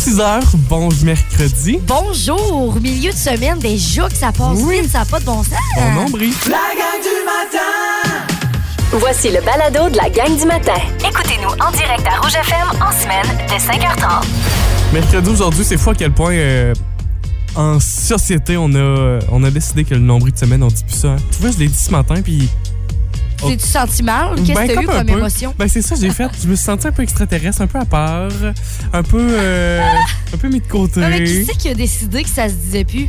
6 heures, bon mercredi. Bonjour, milieu de semaine, déjà que ça passe Oui. vite, ça n'a pas de bon sens. Bon nombril. La gang du matin Voici le balado de la gang du matin. Écoutez-nous en direct à Rouge FM en semaine dès 5h30. Mercredi aujourd'hui, c'est fou à quel point euh, en société, on a, on a décidé que le nombril de semaine, on dit plus ça. hein. Tu vois, je l'ai dit ce matin, puis. T'es-tu senti mal? Qu'est-ce Ben, que t'as eu comme peu. émotion? Ben, c'est ça j'ai fait. Je me suis senti un peu extraterrestre, un peu à part, un peu, euh, un peu mis de côté. Non, mais qui c'est qui a décidé que ça se disait plus?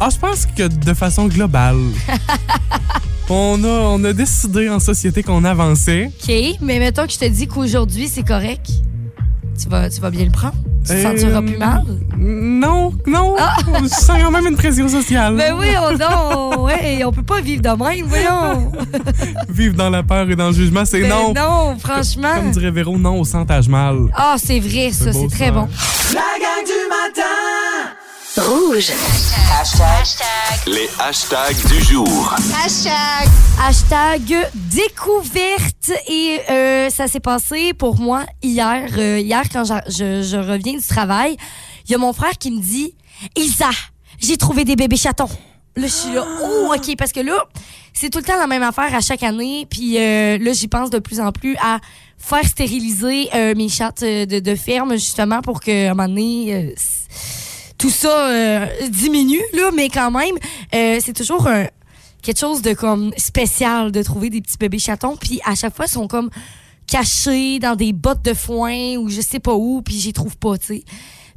Ah, je pense que de façon globale, on, a, on a décidé en société qu'on avançait. OK, mais mettons que je te dis qu'aujourd'hui, c'est correct. Tu vas, tu vas bien le prendre? Tu te Euh, sentiras plus mal? Non, non. Je sens quand même une pression sociale. Ben oui, on, non, ouais, on peut pas vivre de même, voyons. Vivre dans la peur et dans le jugement, c'est Ben non. non, franchement. Comme dirait Véro, non au santage mal. Ah, c'est vrai, ça, C'est très bon. La gang du matin Rouge. Les hashtags du jour. Hashtag découverte et euh, ça s'est passé pour moi hier. Euh, hier, quand je, je reviens du travail, il y a mon frère qui me dit Isa, j'ai trouvé des bébés chatons. Là, je suis là, oh, OK, parce que là, c'est tout le temps la même affaire à chaque année. Puis euh, là, j'y pense de plus en plus à faire stériliser euh, mes chattes euh, de, de ferme, justement, pour que, à un moment donné, euh, tout ça euh, diminue, là, mais quand même, euh, c'est toujours quelque chose de comme spécial de trouver des petits bébés chatons. Puis à chaque fois ils sont comme cachés dans des bottes de foin ou je sais pas où puis j'y trouve pas tu sais.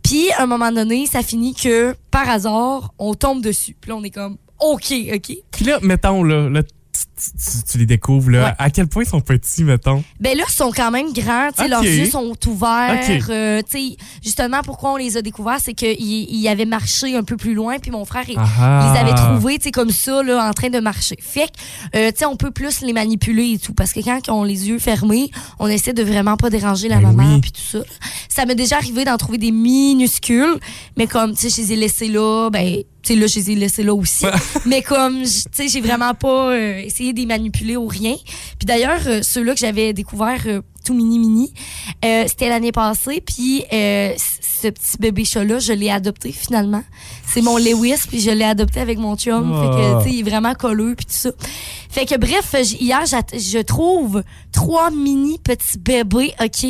Puis à un moment donné ça finit que par hasard on tombe dessus. Puis là on est comme ok ok. Puis là, mettons, là, là, tu, les découvres, là. Ouais. À quel point ils sont petits, mettons? Ben là, ils sont quand même grands, tu sais, Ok. leurs yeux sont ouverts. Euh, justement, pourquoi on les a découverts, c'est qu'ils ils avaient marché un peu plus loin, puis mon frère, il, Ah. les avait trouvés, comme ça, là, en train de marcher. Fait que, euh, on peut plus les manipuler et tout, parce que quand ils ont les yeux fermés, on essaie de vraiment pas déranger la Ben maman, oui. puis tout ça. Ça m'est déjà arrivé d'en trouver des minuscules, mais comme, tu sais, je les ai laissés là, ben, sais, là, je les ai laissés là aussi. mais comme, tu sais, j'ai vraiment pas euh, essayé de les manipuler ou rien. Puis d'ailleurs, euh, ceux-là que j'avais découvert euh, tout mini mini, euh, c'était l'année passée. Puis ce petit bébé chat-là, je l'ai adopté finalement. C'est mon Lewis, puis je l'ai adopté avec mon chum. Fait que, Ah. tu sais, il est vraiment colleux, puis tout ça. Fait que bref, j- hier, je trouve trois mini petits bébés, OK?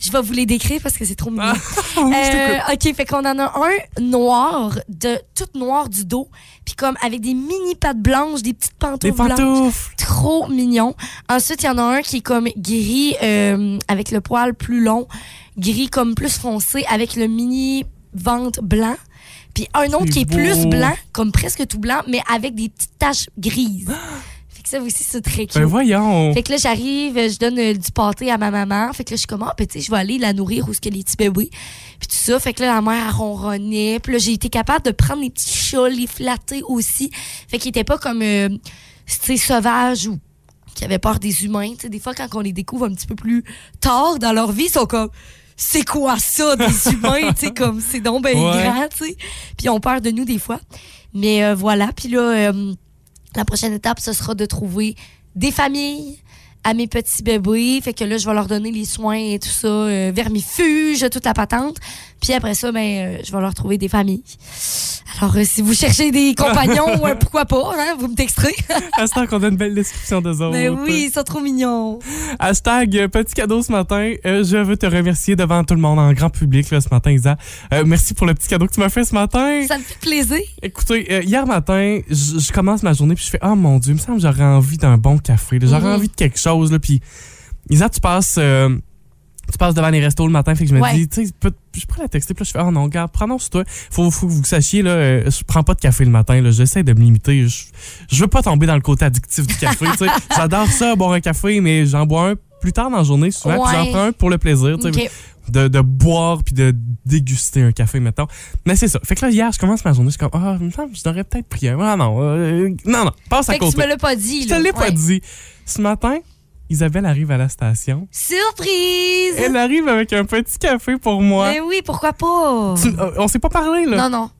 Je vais vous les décrire parce que c'est trop mignon. Je Euh. OK, fait qu'on en a un noir, de tout noir du dos, puis comme avec des mini pattes blanches, des petites pantoufles Des blanches. pantoufles. Trop mignon. Ensuite, il y en a un qui est comme gris euh, avec le poil plus long, gris comme plus foncé avec le mini ventre blanc. Puis un autre qui est beau. plus blanc, comme presque tout blanc, mais avec des petites taches grises. Ça aussi, c'est très cute. Ben voyons. Fait que là, j'arrive, je donne euh, du pâté à ma maman. Fait que là, je suis comme, ah, ben, tu sais, je vais aller la nourrir où ce que les petits bébés. Puis tout ça. Fait que là, la mère, elle ronronnait. Puis là, j'ai été capable de prendre les petits chats, les flatter aussi. Fait qu'ils étaient pas comme, euh, tu sais, sauvages ou qui avaient peur des humains. Tu sais, des fois, quand on les découvre un petit peu plus tard dans leur vie, ils sont comme, c'est quoi ça, des humains? tu sais, comme, c'est donc ben Ouais. grand, tu sais. Puis ils ont peur de nous des fois. Mais euh, voilà. Puis là, euh, la prochaine étape, ce sera de trouver des familles à mes petits bébés. Fait que là, je vais leur donner les soins et tout ça, euh, vermifuge, toute la patente. Puis après ça, ben, euh, je vais leur trouver des familles. Alors, euh, si vous cherchez des compagnons, euh, pourquoi pas, hein, vous me texterez. Temps qu'on a une belle description des autres. Mais oui, ils sont trop mignons. Hashtag petit cadeau ce matin. Je veux te remercier devant tout le monde en grand public là, ce matin, Isa. Merci pour le petit cadeau que tu m'as fait ce matin. Ça me fait plaisir. Écoutez, hier matin, je commence ma journée puis je fais oh mon dieu, il me semble que j'aurais envie d'un bon café. J'aurais Mhm. envie de quelque chose là puis Isa, tu passes euh, tu passes devant les restos le matin, fait que je me Ouais. dis, tu sais, je prends la texter, puis là, je fais, oh non, regarde, prononce-toi. Faut, faut que vous sachiez, là, euh, je prends pas de café le matin, là, j'essaie de me limiter. Je, je veux pas tomber dans le côté addictif du café, tu sais. J'adore ça, boire un café, mais j'en bois un plus tard dans la journée, souvent, puis j'en prends un pour le plaisir, tu sais OK. de, de boire puis de déguster un café, mettons. Mais c'est ça. Fait que là, hier, je commence ma journée, je suis comme, ah, que je devrais peut-être pris un. Ah non, euh, non, non, passe à Fait que tu côté. me l'as pas dit. Je te là. l'ai pas dit. Ce matin, Isabelle arrive à la station. Surprise! Elle arrive avec un petit café pour moi. Mais oui, pourquoi pas? Tu- euh, on s'est pas parlé, là. Non, non.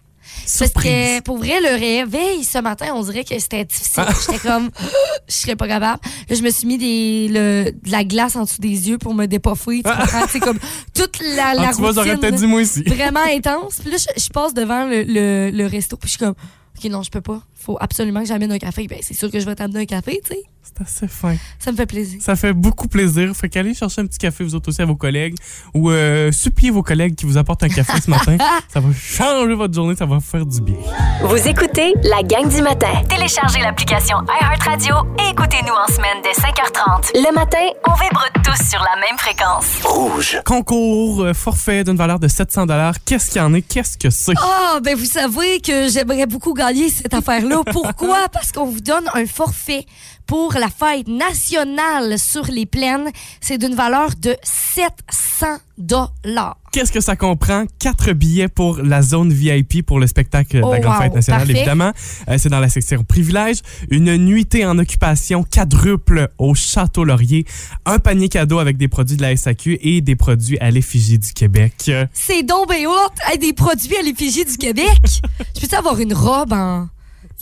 Parce Surprise. que pour vrai, le réveil ce matin, on dirait que c'était difficile. J'étais comme, je serais pas capable. Là, je me suis mis des, le, de la glace en dessous des yeux pour me dépoffer. Tu comprends? C'est comme toute la, la Ah, tu vois, j'aurais routine peut-être dit moi aussi. vraiment intense. Puis là, je, je passe devant le, le, le resto, puis je suis comme, OK, non, je peux pas. Faut absolument que j'amène un café. Ben, c'est sûr que je vais t'amener un café, tu sais. C'est assez fin. Ça me fait plaisir. Ça fait beaucoup plaisir. Fait qu'allez chercher un petit café, vous autres aussi, à vos collègues. Ou euh, suppliez vos collègues qui vous apportent un café ce matin. Ça va changer votre journée, ça va vous faire du bien. Vous écoutez la gang du matin. Téléchargez l'application iHeartRadio et écoutez-nous en semaine dès 5h30. Le matin, on vibre tous sur la même fréquence. Rouge. Concours euh, forfait d'une valeur de 700 Qu'est-ce qu'il y en est? Qu'est-ce que c'est? Ah, ben vous savez que j'aimerais beaucoup gagner cette affaire-là. Pourquoi? Parce qu'on vous donne un forfait pour la fête nationale sur les plaines. C'est d'une valeur de 700 dollars. Qu'est-ce que ça comprend? Quatre billets pour la zone VIP pour le spectacle de Oh, la Grande wow. Fête nationale, Parfait. évidemment. Euh, c'est dans la section privilèges. Une nuitée en occupation quadruple au Château Laurier. Un panier cadeau avec des produits de la SAQ et des produits à l'effigie du Québec. C'est donc hot! Hey, des produits à l'effigie du Québec. Je peux-tu avoir une robe en...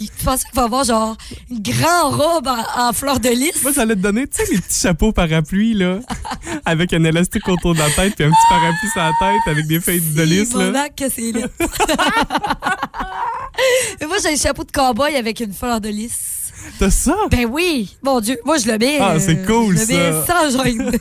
Tu penses qu'il va avoir genre une grande robe en, en fleur de lys? Moi, j'allais te donner, tu sais, les petits chapeaux parapluies, là, avec un élastique autour de la tête, puis un petit parapluie sur la tête avec des feuilles de lys, là. Que c'est. Mais moi, j'ai un chapeau de cow-boy avec une fleur de lys. T'as ça? Ben oui, mon Dieu, moi je le mets. Ah, c'est euh, cool, je le mets ça. sans gêne.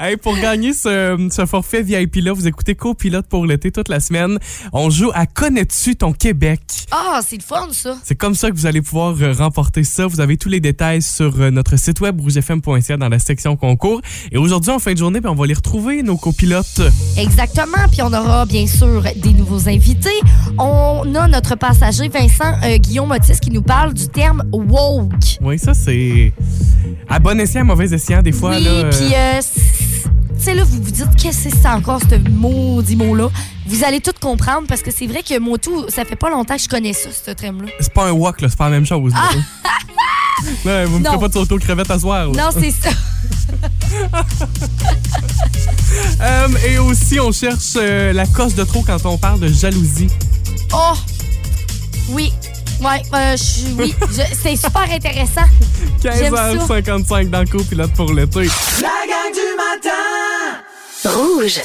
Hey, pour gagner ce, ce forfait VIP-là, vous écoutez Copilote pour l'été toute la semaine. On joue à Connais-tu ton Québec? Ah, c'est le fun ça. C'est comme ça que vous allez pouvoir euh, remporter ça. Vous avez tous les détails sur euh, notre site web rougefm.ca dans la section concours. Et aujourd'hui, en fin de journée, ben, on va les retrouver, nos copilotes. Exactement. Puis on aura bien sûr des nouveaux invités. On a notre passager Vincent euh, Guillaume Otis qui nous parle du terme woke. Oui, ça, c'est à bon escient, à mauvais escient, des fois. oui, là, euh, puis euh, c- tu sais là, vous vous dites qu'est-ce que c'est encore ce maudit mot-là? Vous allez tout comprendre parce que c'est vrai que moi tout, ça fait pas longtemps que je connais ça, ce terme-là. C'est pas un wok, là, c'est pas la même chose. là. Là, vous me Ah! Ferez pas de sauto crevette à soir. là. Non, c'est ça. Euh, et aussi, on cherche euh, la cosse de trop quand on parle de jalousie. Oh! Oui. Ouais, euh, je suis. Oui. C'est super intéressant. J'aime ça. 15h55 dans le copilote pour l'été. La gang du matin Rouge.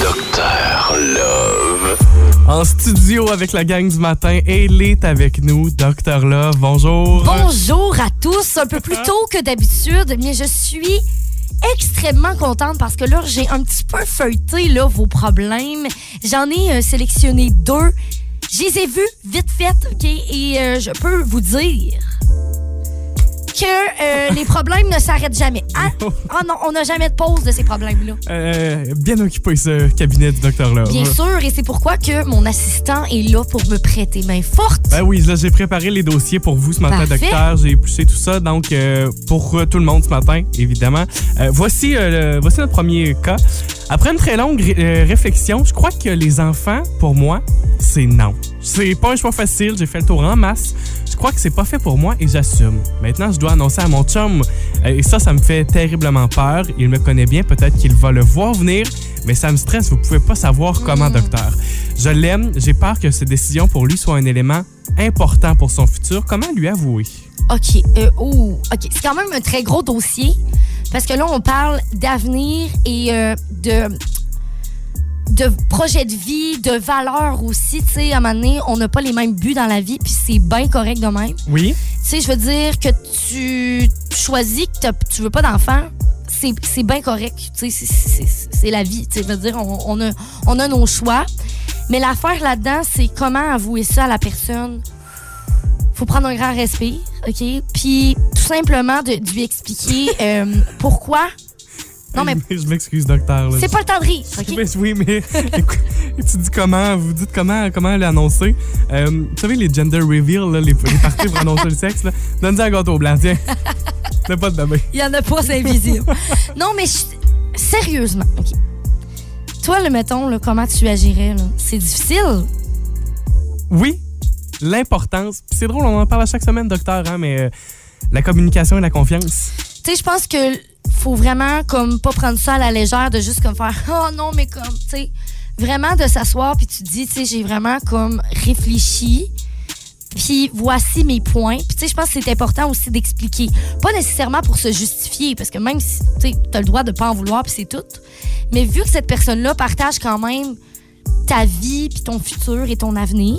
Docteur Love. En studio avec la gang du matin, elle est avec nous, Dr. Love. Bonjour. Bonjour à tous. Un peu plus tôt que d'habitude, mais je suis extrêmement contente parce que là, j'ai un petit peu feuilleté là, vos problèmes. J'en ai euh, sélectionné deux. Je les ai vus vite fait, OK? Et euh, je peux vous dire que euh, les problèmes ne s'arrêtent jamais. Ah, ah non, on n'a jamais de pause de ces problèmes-là. Euh, bien occupé ce cabinet du. Love. Bien sûr, et c'est pourquoi que mon assistant est là pour me prêter main forte. Ben oui, là, j'ai préparé les dossiers pour vous ce matin, Parfait. docteur. J'ai épluché tout ça. Donc, euh, pour euh, tout le monde ce matin, évidemment. Voici, le- voici notre premier cas. Après une très longue ré- réflexion, je crois que les enfants, pour moi, c'est non. C'est pas un choix facile. J'ai fait le tour en masse. Je crois que c'est pas fait pour moi et j'assume. Maintenant, je dois annoncer à mon chum. euh, et ça, ça me fait terriblement peur. Il me connaît bien. Peut-être qu'il va le voir venir. Mais ça me stresse. Vous pouvez pas savoir comment, docteur. Je l'aime. J'ai peur que cette décision pour lui soit un élément important pour son futur. Comment lui avouer? OK. euh, oh, OK. C'est quand même un très gros dossier parce que là, on parle d'avenir et euh, de de projet de vie, de valeurs aussi. Tu sais, à un moment donné, on n'a pas les mêmes buts dans la vie, puis c'est bien correct de même. Oui. Tu sais, je veux dire que tu choisis que tu veux pas d'enfant, c'est bien correct. Tu sais, c'est- la vie. Tu sais, je veux dire, on, on a, on a nos choix. Mais l'affaire là-dedans, c'est comment avouer ça à la personne. Faut prendre un grand respire, OK? Puis tout simplement de, de lui expliquer euh, pourquoi. Non, mais Je m'excuse, docteur. c'est pas le temps de rire, OK? Mais oui, mais écoute, tu dis comment, vous dites comment, comment l'annoncer. Euh, vous savez, les gender reveal, là, les, les parties pour annoncer le sexe, là. Donne-y un gâteau blanc, tiens. T'as pas de bébé. Il y en a pas, c'est invisible. non, mais je- sérieusement, OK. Toi, le mettons, là, comment tu agirais? là? C'est difficile. Oui, l'importance. C'est drôle, on en parle à chaque semaine, docteur, hein, mais euh, la communication et la confiance. Tu sais, je pense que faut vraiment comme pas prendre ça à la légère de juste comme faire oh non mais comme tu sais vraiment de s'asseoir puis tu dis, tu sais, j'ai vraiment comme réfléchi. Puis voici mes points. Puis tu sais, je pense que c'est important aussi d'expliquer. Pas nécessairement pour se justifier, parce que même si tu as le droit de pas en vouloir, puis c'est tout. Mais vu que cette personne-là partage quand même ta vie, puis ton futur et ton avenir,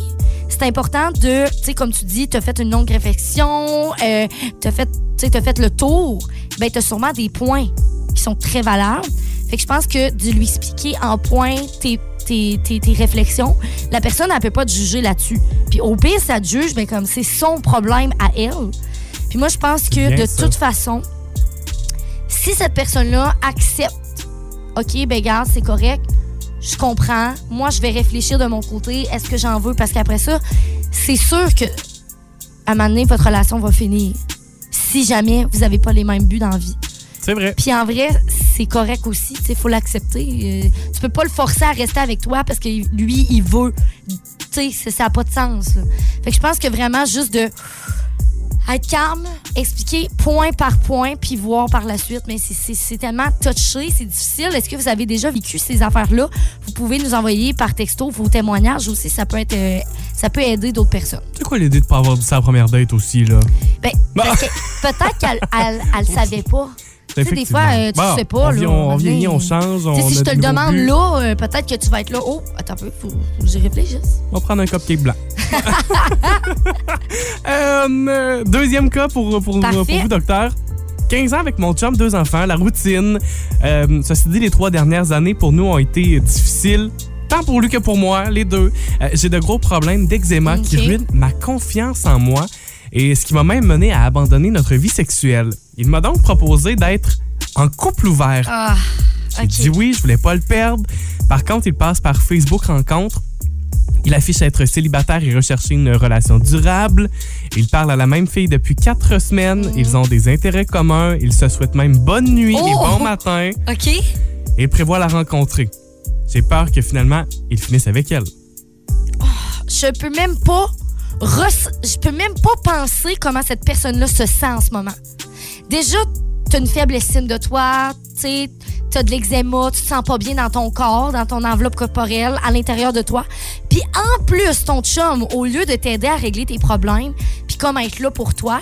c'est important de, tu sais, comme tu dis, tu as fait une longue réflexion, euh, tu as, t'as fait le tour, ben tu as sûrement des points qui sont très valables. Fait que je pense que de lui expliquer en point tes, tes, tes, tes réflexions, la personne, elle peut pas te juger là-dessus. Puis au pire, ça te juge, ben comme c'est son problème à elle. Puis moi, je pense que bien de ça. toute façon, si cette personne-là accepte, OK, ben gars, c'est correct, je comprends, moi, je vais réfléchir de mon côté, est-ce que j'en veux? Parce qu'après ça, c'est sûr que à un moment donné, votre relation va finir. Si jamais vous n'avez pas les mêmes buts dans la vie. C'est vrai. Puis en vrai, c'est correct aussi. Il faut l'accepter. Euh, tu peux pas le forcer à rester avec toi parce que lui, il veut. Tu sais, ça n'a pas de sens. là. Fait que je pense que vraiment, juste de être calme, expliquer point par point, puis voir par la suite. Mais c'est- tellement touché, c'est difficile. Est-ce que vous avez déjà vécu ces affaires-là? Vous pouvez nous envoyer par texto vos témoignages aussi. Ça peut être, euh, ça peut aider d'autres personnes. C'est quoi l'idée de pas avoir dit ça à la première date aussi, là? Ben, Bah. peut-être qu'elle elle, elle savait pas. Tu sais, des fois, euh, tu Bon, sais pas. On, là, on vieillit, on change. On si je te le demande là, euh, peut-être que tu vas être là. Oh, attends un peu, faut, faut que j'y réfléchisse. On va prendre un cupcake blanc. Euh, deuxième cas pour, pour, pour Parfait. vous, docteur. 15 ans avec mon chum, deux enfants, la routine. Euh, ceci dit, les trois dernières années pour nous ont été difficiles. Tant pour lui que pour moi, les deux. Euh, J'ai de gros problèmes d'eczéma qui ruinent ma confiance en moi et ce qui m'a même mené à abandonner notre vie sexuelle. Il m'a donc proposé d'être en couple ouvert. Ah, J'ai ok. dit oui, je voulais pas le perdre. Par contre, il passe par Facebook Rencontre. Il affiche être célibataire et rechercher une relation durable. Il parle à la même fille depuis quatre semaines. Ils ont des intérêts communs. Ils se souhaitent même bonne nuit et Oh! bon matin. OK. Et prévoit la rencontrer. J'ai peur que finalement, il finisse avec elle. Je peux même pas. Je peux même pas penser comment cette personne-là se sent en ce moment. Déjà, t'as une faible estime de toi, tu t'as de l'eczéma, tu te sens pas bien dans ton corps, dans ton enveloppe corporelle, à l'intérieur de toi. Puis en plus, ton chum, au lieu de t'aider à régler tes problèmes, puis comme être là pour toi,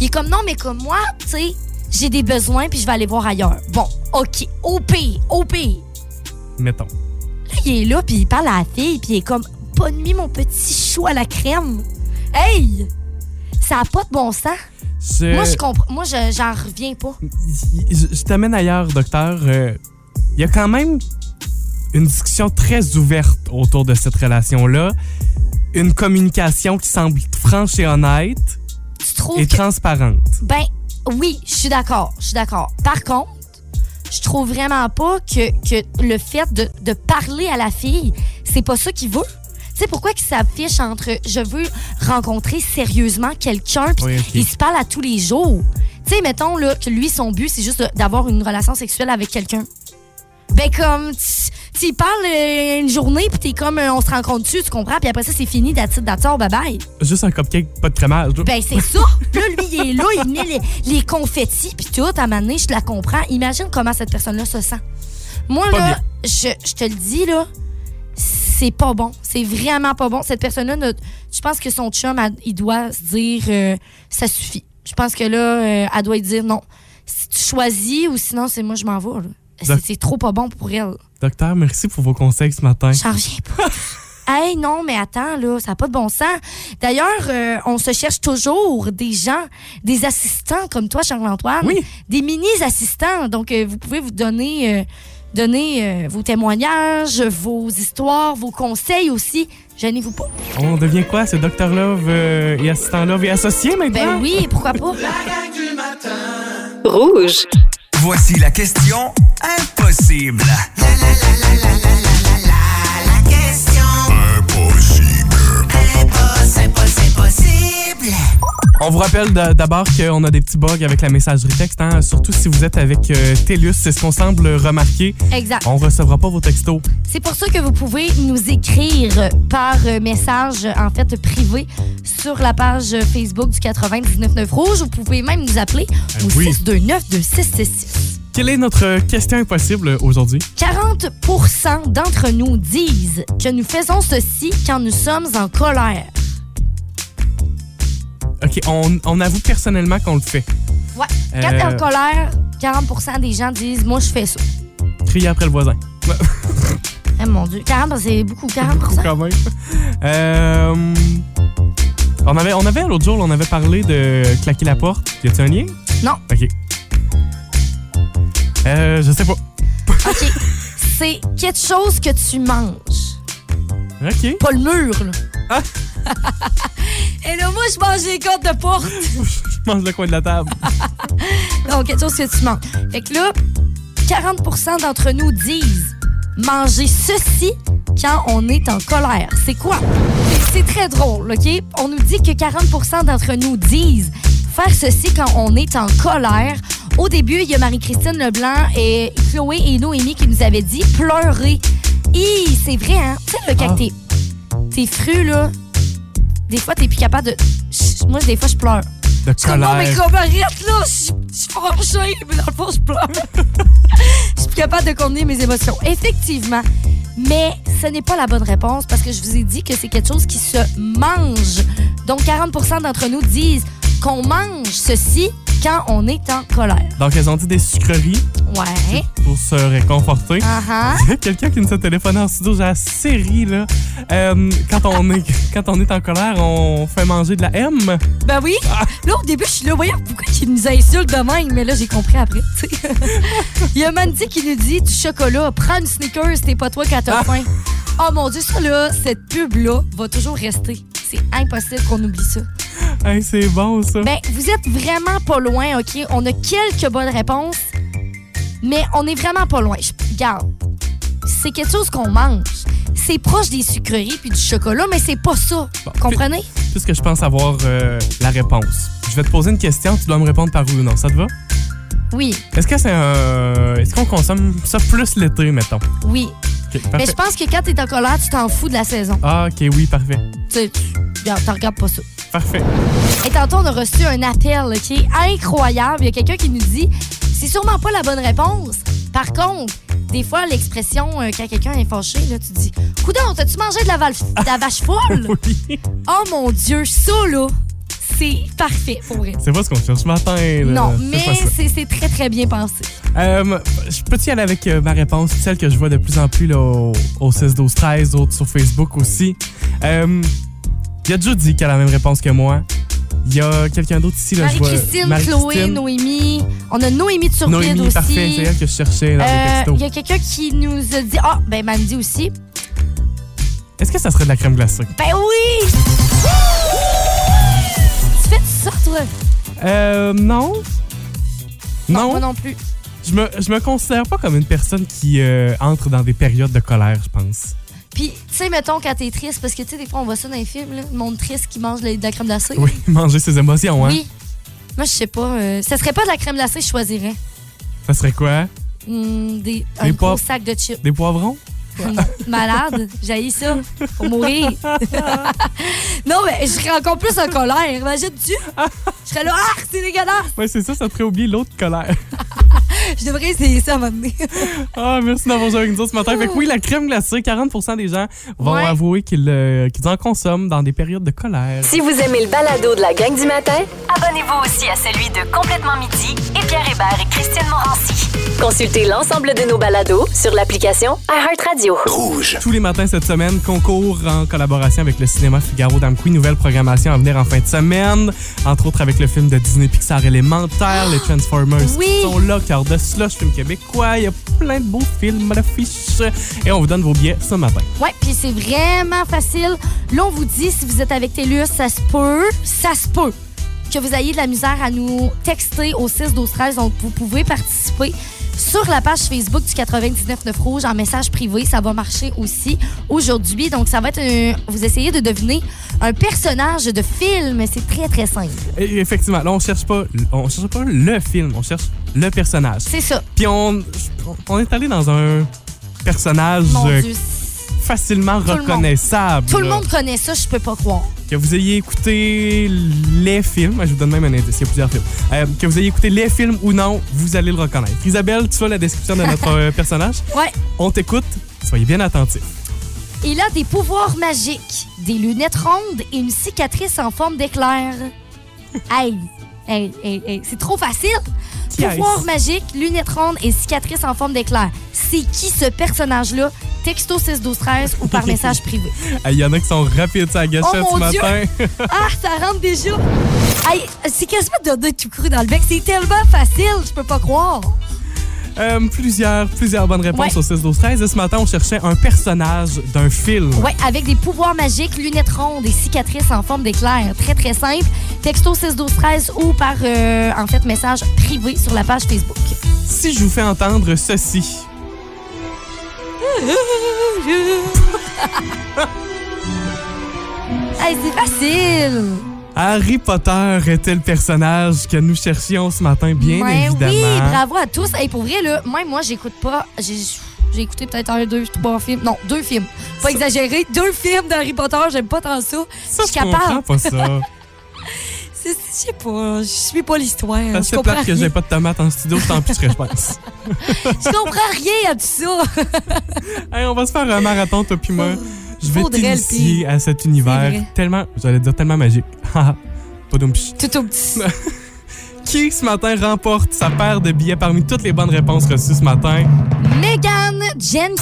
il est comme non, mais comme moi, tu sais, j'ai des besoins, puis je vais aller voir ailleurs. Bon, OK, au pire, au pire. Mettons. Là, il est là, puis il parle à la fille, puis il est comme Bonne nuit, mon petit chou à la crème. Hey! Ça n'a pas de bon sens. Moi, je comprends. Moi, je- j'en reviens pas. je, je t'amène ailleurs, docteur. Euh, Il y a quand même une discussion très ouverte autour de cette relation-là. Une communication qui semble franche et honnête et que. transparente. Ben, oui, je suis d'accord. Je suis d'accord. Par contre, je trouve vraiment pas que, que le fait de, de parler à la fille, c'est pas ça qu'il veut. Tu sais, pourquoi qu'il s'affiche entre je veux rencontrer sérieusement quelqu'un, puis Oui, il se parle à tous les jours? Tu sais, mettons là, que lui, son but, c'est juste d'avoir une relation sexuelle avec quelqu'un. Ben, comme, tu parles euh, une journée, puis t'es comme, euh, on se rencontre dessus, tu comprends? Puis après ça, c'est fini, that's all, bye bye. Juste un cupcake, pas de crémage. Ben, c'est ça. Là, lui, il est là, il met les, les confettis, puis tout, à un moment donné, je la comprends. Imagine comment cette personne-là se sent. Moi, Pas là, je, je te le dis, là, c'est pas bon. C'est vraiment pas bon. Cette personne-là, ne- je pense que son chum, elle- il doit se dire, euh, ça suffit. Je pense que là, euh, elle doit dire non. Si tu choisis, ou sinon, c'est moi, je m'en vais. là. C'est Doc- c'est trop pas bon pour elle. Docteur, merci pour vos conseils ce matin. J'en reviens pas. Hey, non, mais attends, là, ça n'a pas de bon sens. D'ailleurs, euh, on se cherche toujours des gens, des assistants comme toi, Charles-Antoine. Oui. Des mini-assistants. Donc, euh, vous pouvez vous donner, euh, donner euh, vos témoignages, vos histoires, vos conseils aussi. Gênez-vous pas. On devient quoi? C'est Docteur Love euh, et assistant Love et associé maintenant? Ben oui, pourquoi pas? La gang du matin. Rouge. Voici la question impossible. On vous rappelle d'abord qu'on a des petits bugs avec la messagerie texte, hein, surtout si vous êtes avec euh, TELUS, c'est ce qu'on semble remarquer. Exact. On recevra pas vos textos. C'est pour ça que vous pouvez nous écrire par euh, message, en fait, privé sur la page Facebook du 99.9 Rouge. Vous pouvez même nous appeler au oui. 629 2666 Quelle est notre question impossible aujourd'hui? 40% d'entre nous disent que nous faisons ceci quand nous sommes en colère. OK, on, on avoue personnellement qu'on le fait. Ouais. Quand t'es Euh. en colère, 40% des gens disent Moi, je fais ça. Crier après le voisin. Eh mon Dieu. 40 c'est beaucoup. 40 Beaucoup quand même. Euh, on avait, on avait l'autre jour, on avait parlé de claquer la porte. Y a-t-il un lien? Non. OK. Euh, je sais pas. OK. c'est quelque chose que tu manges. OK. Pas le mur, là. Ah. Et là, moi, je mange les côtes de porte. Je mange le coin de la table. Non, quelque chose que tu manges. Fait que là, 40% d'entre nous disent manger ceci quand on est en colère. C'est quoi? C'est très drôle, OK? On nous dit que 40% d'entre nous disent faire ceci quand on est en colère. Au début, il y a Marie-Christine Leblanc et Chloé et Noémie qui nous avaient dit pleurer. Hi, c'est vrai, hein? Tu sais, là, quand Ah. t'es, fru, là, des fois, t'es plus capable de. Chut, Moi, des fois, je pleure. De Je comme, non, mais colère. comme arrête, là, je suis- je suis fâchée, mais dans le fond, je pleure. Je suis plus capable de contenir mes émotions. Effectivement. Mais ce n'est pas la bonne réponse parce que je vous ai dit que c'est quelque chose qui se mange. Donc, 40% d'entre nous disent qu'on mange ceci quand on est en colère. Donc, elles ont dit des sucreries Ouais. pour se réconforter. Ah ah. Il y a Quelqu'un qui nous a téléphoné en studio, j'ai assez ri, là. Euh, quand, on est, quand on est en colère, on fait manger de la M. Ben oui. Là, au début, je suis là, voyons, pourquoi il nous insulte de même? Mais là, j'ai compris après. Il y a Mandy qui nous dit du chocolat, prends une Snickers, t'es pas toi qui as faim. Oh mon Dieu, ça là, cette pub-là va toujours rester. C'est impossible qu'on oublie ça. Hey, c'est bon, ça. Ben, vous êtes vraiment pas loin, OK? On a quelques bonnes réponses, mais on est vraiment pas loin. Je- Regarde, c'est quelque chose qu'on mange. C'est proche des sucreries puis du chocolat, mais c'est pas ça. Bon, Comprenez? Puisque je pense avoir euh, la réponse, je vais te poser une question, tu dois me répondre par oui ou non. Ça te va? Oui, Est-ce que c'est un. Est-ce qu'on consomme ça plus l'été, mettons? oui. Mais je pense que quand t'es en colère, tu t'en fous de la saison. Ah, OK, oui, parfait. Tu t'en regardes pas ça. Parfait. Et tantôt, on a reçu un appel qui est incroyable. Il y a quelqu'un qui nous dit c'est sûrement pas la bonne réponse. Par contre, des fois, l'expression euh, quand quelqu'un est fâché, là, tu dis Coudon, t'as-tu mangé de la, de la vache folle? Oui. Oh mon Dieu, ça, là, c'est parfait pour vrai. C'est pas ce qu'on cherche ce matin. là. Non, mais c'est très, très bien pensé. Euh, je peux y aller avec euh, ma réponse, celle que je vois de plus en plus là, au, au 16, 12, 13, d'autres sur Facebook aussi? Euh, Il y a Judy qui a la même réponse que moi. Il y a quelqu'un d'autre ici. Marie-Christine. Chloé, Noémie. On a Noémie de Surprise Noémie, aussi. parfait, c'est elle que je cherchais dans Euh, les Il y a quelqu'un qui nous a dit Ah, ben Mandy aussi. Est-ce que ça serait de la crème glacée? Ben oui! Tu fais ça, toi? Euh, non. Non, Moi non plus. je me, je me considère pas comme une personne qui euh, entre dans des périodes de colère, je pense. Puis, tu sais, mettons, quand t'es triste, parce que, tu sais, des fois, on voit ça dans les films, là, le monde triste qui mange de la crème glacée. Oui, manger ses émotions, hein? Oui. Moi, je sais pas. euh, ça serait pas de la crème glacée, je choisirais. Ça serait quoi? Hmm, des, un Des gros pop- sac de chips. Des poivrons? Malade. J'ai ça. Pour mourir. non, mais je serais encore plus en colère. Imagine-tu? Je serais là, ah, c'est dégueulasse. Ouais, c'est ça, ça te ferait oublier l'autre colère. Je devrais essayer ça à un moment donné. Ah, merci d'avoir joué avec nous ce matin. Fait que oui, la crème glacée, 40 des gens vont Ouais. avouer qu'ils euh, qu'ils en consomment dans des périodes de colère. Si vous aimez le balado de la gang du matin, abonnez-vous aussi à celui de Complètement Midi et Pierre Hébert et Christine Morancy. Consultez l'ensemble de nos balados sur l'application iHeartRadio. Rouge. Tous les matins cette semaine, concours en collaboration avec le cinéma Figaro Damqui. Nouvelle programmation à venir en fin de semaine. Entre autres avec le film de Disney Pixar élémentaire, les Transformers Oui. qui sont là, Cœur de Slush, film québécois. Il y a plein de beaux films à l'affiche. Et on vous donne vos billets ce matin. Ouais, puis c'est vraiment facile. Là, on vous dit, si vous êtes avec TELUS, ça se peut, ça se peut que vous ayez de la misère à nous texter au 6 12 13 Donc, vous pouvez participer sur la page Facebook du 99.9 Rouge en message privé. Ça va marcher aussi aujourd'hui. Donc, ça va être un- Vous essayez de deviner un personnage de film. C'est très, très simple. Et effectivement, là, on cherche pas, on cherche pas le film, on cherche le personnage. C'est ça. Puis on, on est allé dans un personnage Mon Dieu. facilement reconnaissable. Tout le monde connaît ça, je peux pas croire. Que vous ayez écouté les films, je vous donne même un indice, il y a plusieurs films, Euh, que vous ayez écouté les films ou non, vous allez le reconnaître. Isabelle, tu vois la description de notre euh, personnage? Ouais. On t'écoute, soyez bien attentifs. Il a des pouvoirs magiques, des lunettes rondes et une cicatrice en forme d'éclair. hey, hey, hey, hey, c'est trop facile. Est-ce? magiques, lunettes rondes et cicatrice en forme d'éclair. C'est qui ce personnage-là? Texto 6 12 13 ou par message privé. Il y en a qui sont rapides la gâchette Oh, ce mon Dieu! matin. Ah, ça rentre déjà. Hey, c'est quasiment donner tout cru dans le bec. C'est tellement facile, je peux pas croire. Euh, plusieurs, plusieurs bonnes réponses Ouais. au 6 12 13 Et ce matin, on cherchait un personnage d'un film. Ouais, avec des pouvoirs magiques, lunettes rondes et cicatrices en forme d'éclair. Très, très simple. Texto 6 12 13 ou par, euh, en fait, message privé sur la page Facebook. Si je vous fais entendre ceci, Hey, c'est facile. Harry Potter était le personnage que nous cherchions ce matin, bien évidemment. Oui, bravo à tous. Hey, pour vrai, là, même moi, j'écoute pas. J'ai écouté peut-être un, deux, trois films. Non, deux films. Pas exagéré. Deux films d'Harry Potter, j'aime pas tant ça. Ça, je suis je comprends capable. pas ça. Je sais pas, je suis pas l'histoire. Ça c'est plate que j'ai pas de tomates en studio, je t'en picherais, je pense. Je comprends rien à tout ça. Hey, on va se faire un marathon, toi puis moi. Je vais t'initier à cet univers tellement, j'allais dire tellement magique. Pas. Tout au petit. Qui ce matin remporte sa paire de billets parmi toutes les bonnes réponses reçues ce matin? Megan Jenkins.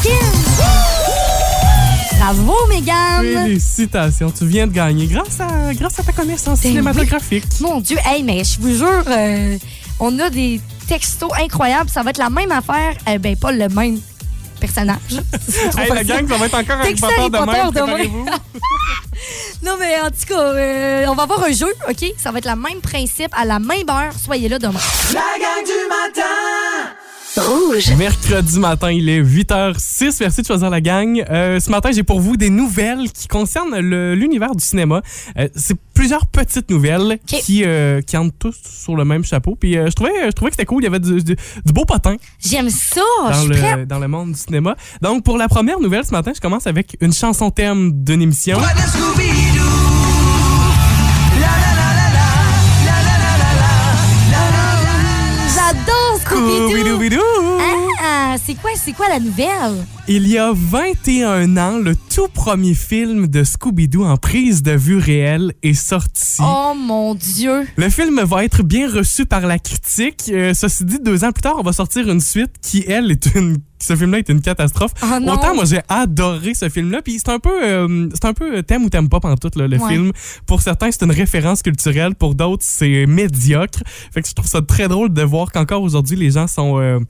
Bravo, Megan. Félicitations, tu viens de gagner grâce à, grâce à ta connaissance Ben cinématographique. Mon Dieu, hey, mais je vous jure, euh, on a des textos incroyables. Ça va être la même affaire. Eh ben, pas le même personnage. C'est trop Hey, la gang, ça va être encore un Texte Potter Harry demain, Potter demain. préparez-vous. Non, mais en tout cas, euh, on va avoir un jeu, OK? Ça va être le même principe, à la même heure. Soyez là demain. La gang du matin Rouge. Mercredi matin, il est 8h06. Merci de choisir la gang. Euh, ce matin, j'ai pour vous des nouvelles qui concernent le- l'univers du cinéma. Euh, c'est plusieurs petites nouvelles qui, euh, qui entrent tous sur le même chapeau. Puis euh, je trouvais, je trouvais que c'était cool. Il y avait du, du- du beau potin J'aime ça. Je dans le, prête. dans le monde du cinéma. Donc, pour la première nouvelle ce matin, je commence avec une chanson thème d'une émission. What J'adore Scooby-Doo. Scooby-Doo-bidoo. Ah, c'est quoi, c'est quoi la nouvelle? Il y a 21 ans, le tout premier film de Scooby-Doo en prise de vue réelle est sorti. Oh mon Dieu. Le film va être bien reçu par la critique. Euh, ceci dit, deux ans plus tard, on va sortir une suite qui, elle, est une. Ce film-là est une catastrophe. Oh. Autant moi j'ai adoré ce film-là, puis c'est un peu, euh, c'est un peu thème ou thème pas pendant tout le Ouais. film. Pour certains c'est une référence culturelle, pour d'autres c'est médiocre. Fait que je trouve ça très drôle de voir qu'encore aujourd'hui les gens sont euh,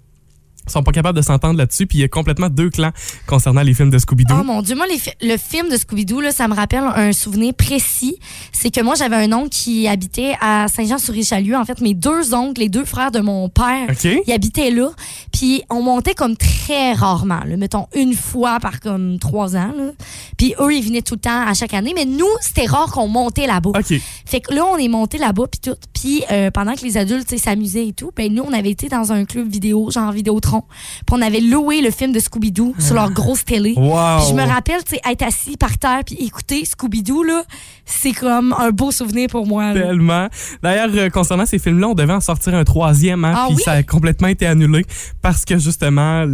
sont pas capables de s'entendre là-dessus, puis il y a complètement deux clans concernant les films de Scooby-Doo. Oh mon Dieu, moi, les fi- le film de Scooby-Doo, ça me rappelle un souvenir précis. C'est que moi, j'avais un oncle qui habitait à Saint-Jean-sur-Richelieu. En fait, mes deux oncles, les deux frères de mon père, ils habitaient là. Puis on montait comme très rarement, là, mettons une fois par comme trois ans. là. Puis eux, ils venaient tout le temps à chaque année. Mais nous, c'était rare qu'on montait là-bas. OK. Fait que là, on est monté là-bas, puis tout. Puis euh, pendant que les adultes s'amusaient et tout, ben nous, on avait été dans un club vidéo, genre Vidéotron. Puis on avait loué le film de Scooby-Doo sur leur grosse télé. Wow! Puis je me rappelle, tu sais, être assis par terre puis écouter Scooby-Doo, là, c'est comme un beau souvenir pour moi. là. Tellement. D'ailleurs, euh, concernant ces films-là, on devait en sortir un troisième, hein, Ah puis oui? ça a complètement été annulé parce que justement,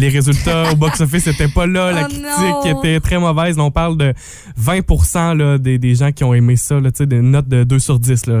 les résultats au box-office n'étaient pas là. La Oh critique non. était très mauvaise. On parle de 20 là, des, des gens qui ont aimé ça, là, des notes de 2 sur 10. Là.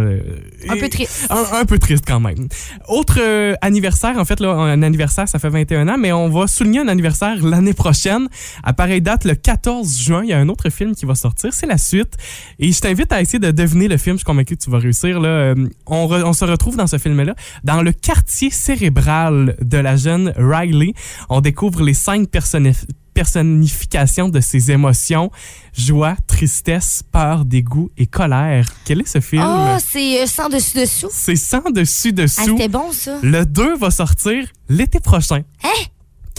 Un Et- peu triste. un, un peu triste quand même. Autre euh, anniversaire, en fait, là, un anniversaire, ça fait 21 ans, mais on va souligner un anniversaire l'année prochaine. À pareille date, le 14 juin, il y a un autre film qui va sortir, c'est la suite. Et je t'invite à essayer de deviner le film, je suis convaincu que tu vas réussir. Là. Euh, On, re- on se retrouve dans ce film-là, dans le quartier cérébral de la jeune Riley. On découvre les cinq personnif- personnifications de ses émotions, joie, tristesse, peur, dégoût et colère. Quel est ce film? Oh, c'est sans dessus-dessous. C'est sans dessus Ah, dessous. c'était bon, ça. le 2 va sortir l'été prochain. Hein?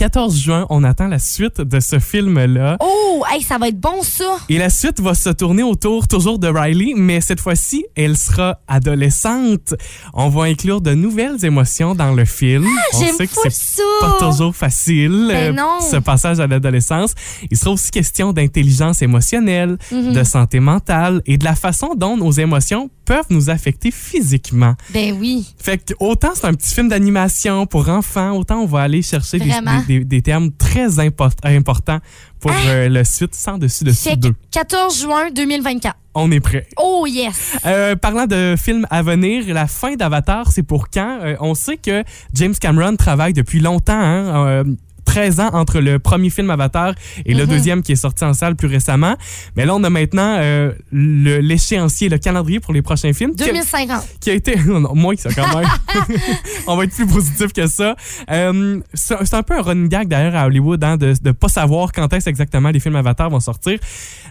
14 juin, on attend la suite de ce film-là. Oh, hey, ça va être bon, ça. Et la suite va se tourner autour toujours de Riley, mais cette fois-ci, elle sera adolescente. On va inclure de nouvelles émotions dans le film. on J'aime sait que c'est pas toujours facile, Ben euh, non. ce passage à l'adolescence. Il sera aussi question d'intelligence émotionnelle, Mhm. de santé mentale et de la façon dont nos émotions peuvent nous affecter physiquement. Ben oui. Fait que autant c'est un petit film d'animation pour enfants, autant on va aller chercher des, des- des- des termes très import- importants pour euh, le suite sans dessus dessus Fait que deux. 14 juin 2024. On est prêt. Oh yes. Euh, parlant de films à venir, la fin d'Avatar, c'est pour quand? Euh, on sait que James Cameron travaille depuis longtemps, hein, 13 ans entre le premier film Avatar et le Mhm. deuxième qui est sorti en salle plus récemment. Mais là, on a maintenant euh, l'échéancier, le calendrier pour les prochains films. qui a- 2050. qui a été non, moins que ça quand même. On va être plus positif que ça. Euh, c'est c'est un peu un running gag d'ailleurs à Hollywood hein, de ne pas savoir quand est-ce exactement les films Avatar vont sortir.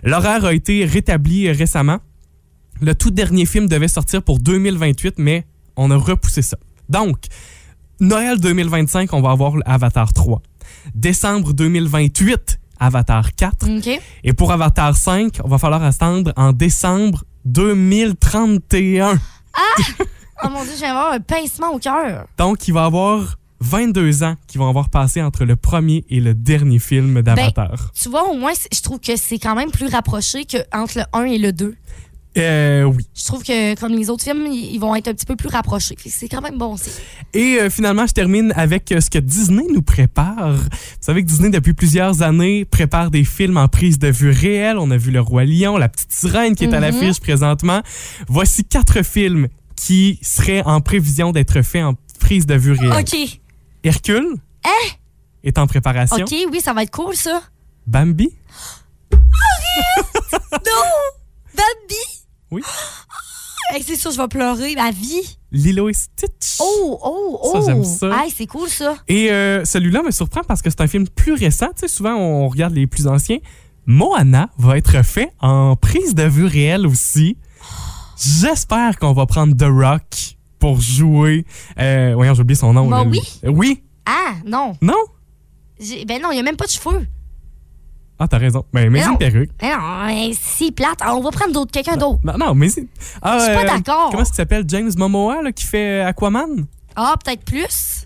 L'horaire a été rétabli euh, récemment. Le tout dernier film devait sortir pour 2028, mais on a repoussé ça. Donc, Noël 2025, on va avoir Avatar 3. Décembre 2028, Avatar 4. OK. Et pour Avatar 5, on va falloir attendre en décembre 2031. Oh mon Dieu, d'avoir un pincement au cœur. Donc, il va y avoir 22 ans qui vont avoir passé entre le premier et le dernier film d'Avatar. Tu vois, au moins, je trouve que c'est quand même plus rapproché qu'entre le 1 et le 2. Euh, oui. Je trouve que, comme les autres films, ils vont être un petit peu plus rapprochés. C'est quand même bon aussi. Et euh, finalement, je termine avec euh, ce que Disney nous prépare. Vous savez que Disney, depuis plusieurs années, prépare des films en prise de vue réelle. On a vu Le Roi Lion, La Petite Sirène qui est à Mhm. l'affiche présentement. Voici quatre films qui seraient en prévision d'être faits en prise de vue réelle. OK. Hercule est en préparation. OK, oui, ça va être cool, ça. Bambi Bambi! Oui. Hey, c'est sûr, je vais pleurer. Ma vie. Lilo et Stitch. Oh, oh, oh. Ça, j'aime ça. Hey, c'est cool, ça. Et euh, celui-là me surprend parce que c'est un film plus récent. Tu sais, souvent, on regarde les plus anciens. Moana va être fait en prise de vue réelle aussi. J'espère qu'on va prendre The Rock pour jouer. Euh, voyons, j'ai oublié son nom. Bah oui. Euh, Oui. Ah, non. Non? Ben non, il n'y a même pas de cheveux. Ah, t'as raison. Ben, mais Mais une non. perruque. Ben non, ben, c'est plate. On va prendre d'autres, quelqu'un d'autre. Non, non, mais c'est- Ah, Je suis pas euh, d'accord. Comment est-ce qu'il s'appelle? James Momoa, là, qui fait Aquaman? Ah, peut-être plus.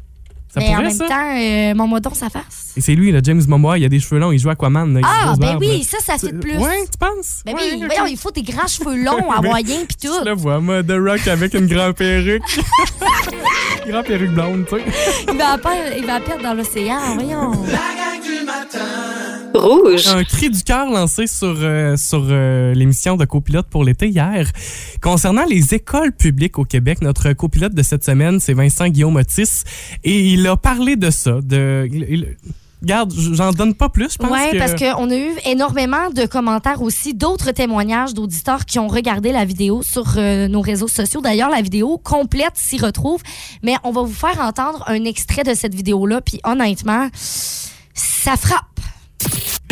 Ça mais en même ça? temps, euh, mon modon, sa face. Et c'est lui, là, James Momoa, il a des cheveux longs, il joue Aquaman. là, une Ah, ben barbe, oui, là. ça, ça fait de plus. Ouais, tu penses? Ben Ouais, oui, voyons, il faut des grands cheveux longs, hawaïens, pis tout. Je le vois, moi, The Rock avec une grande perruque. grande perruque blonde, tu sais. Il va, perdre, il va perdre dans l'océan, voyons. Rouge. Un cri du cœur lancé sur, euh, sur euh, l'émission de copilote pour l'été hier. Concernant les écoles publiques au Québec, notre copilote de cette semaine, c'est Vincent Guillaume Otis. Et il a parlé de ça. De, il- il- Regarde, j'en donne pas plus, je pense. Oui, que... parce qu'on a eu énormément de commentaires aussi, d'autres témoignages d'auditeurs qui ont regardé la vidéo sur euh, nos réseaux sociaux. D'ailleurs, la vidéo complète s'y retrouve, mais on va vous faire entendre un extrait de cette vidéo-là, puis honnêtement, ça frappe.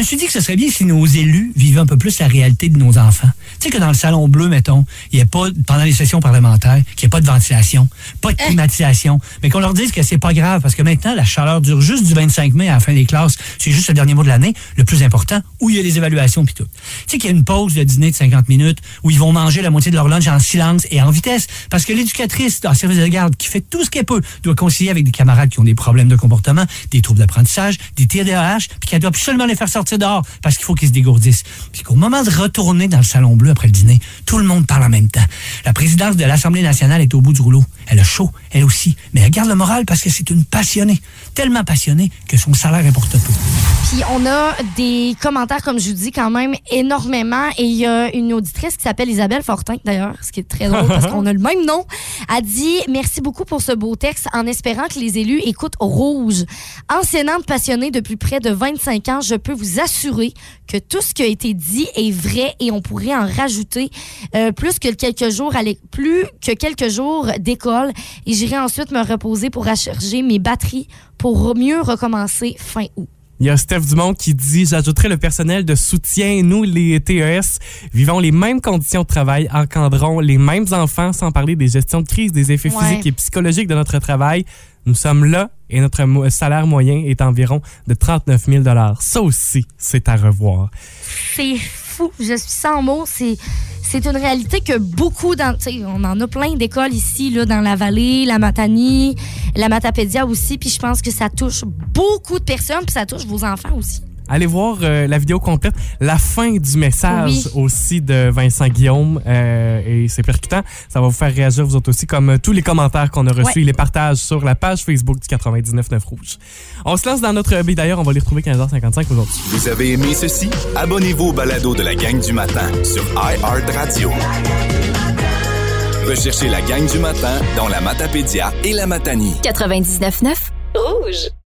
Je me suis dit que ce serait bien si nos élus vivaient un peu plus la réalité de nos enfants. Tu sais que dans le salon bleu, mettons, il n'y a pas, pendant les sessions parlementaires, qu'il n'y ait pas de ventilation, pas de climatisation, mais qu'on leur dise que c'est pas grave parce que maintenant, la chaleur dure juste du 25 mai à la fin des classes. C'est juste le dernier mois de l'année, le plus important, où il y a les évaluations puis tout. Tu sais qu'il y a une pause de dîner de 50 minutes où ils vont manger la moitié de leur lunch en silence et en vitesse parce que l'éducatrice en service de garde qui fait tout ce qu'elle peut doit concilier avec des camarades qui ont des problèmes de comportement, des troubles d'apprentissage, des TDAH, puis qu'elle doit absolument les faire sortir dehors parce qu'il faut qu'ils se dégourdissent. Puis qu'au moment de retourner dans le salon bleu après le dîner, tout le monde parle en même temps. La présidence de l'Assemblée nationale est au bout du rouleau. Elle a chaud, elle aussi, mais elle garde le moral parce que c'est une passionnée, tellement passionnée que son salaire importe peu. On a des commentaires, comme je vous dis, quand même énormément. Et il y a une auditrice qui s'appelle Isabelle Fortin, d'ailleurs, ce qui est très drôle parce qu'on a le même nom. A dit Merci beaucoup pour ce beau texte en espérant que les élus écoutent Rouge. Enseignante passionnée depuis près de 25 ans, je peux vous assurer que tout ce qui a été dit est vrai et on pourrait en rajouter euh, plus que quelques jours plus que quelques jours d'école et j'irai ensuite me reposer pour recharger mes batteries pour mieux recommencer fin août. Il y a Steph Dumont qui dit J'ajouterai le personnel de soutien. Nous, les TES, vivons les mêmes conditions de travail, encadrons les mêmes enfants, sans parler des gestions de crise, des effets Ouais. physiques et psychologiques de notre travail. Nous sommes là et notre salaire moyen est environ de 39 000 Ça aussi, c'est à revoir. C'est fou. Je suis sans mots. C'est. C'est une réalité que beaucoup dans, on en a plein d'écoles ici, là, dans la vallée, la Matanie, la Matapédia aussi, puis je pense que ça touche beaucoup de personnes, puis ça touche vos enfants aussi. Allez voir euh, la vidéo complète, la fin du message Oui. aussi de Vincent Guillaume, euh, et c'est percutant. Ça va vous faire réagir vous autres aussi, comme euh, tous les commentaires qu'on a reçus, Ouais. les partage sur la page Facebook du 99.9 Rouge. On se lance dans notre B d'ailleurs, on va les retrouver 15h55 aujourd'hui. Vous avez aimé ceci? Abonnez-vous au balado de la gang du matin sur iHeartRadio. Recherchez la gang du matin dans la Matapédia et la Matanie. 99.9 Rouge.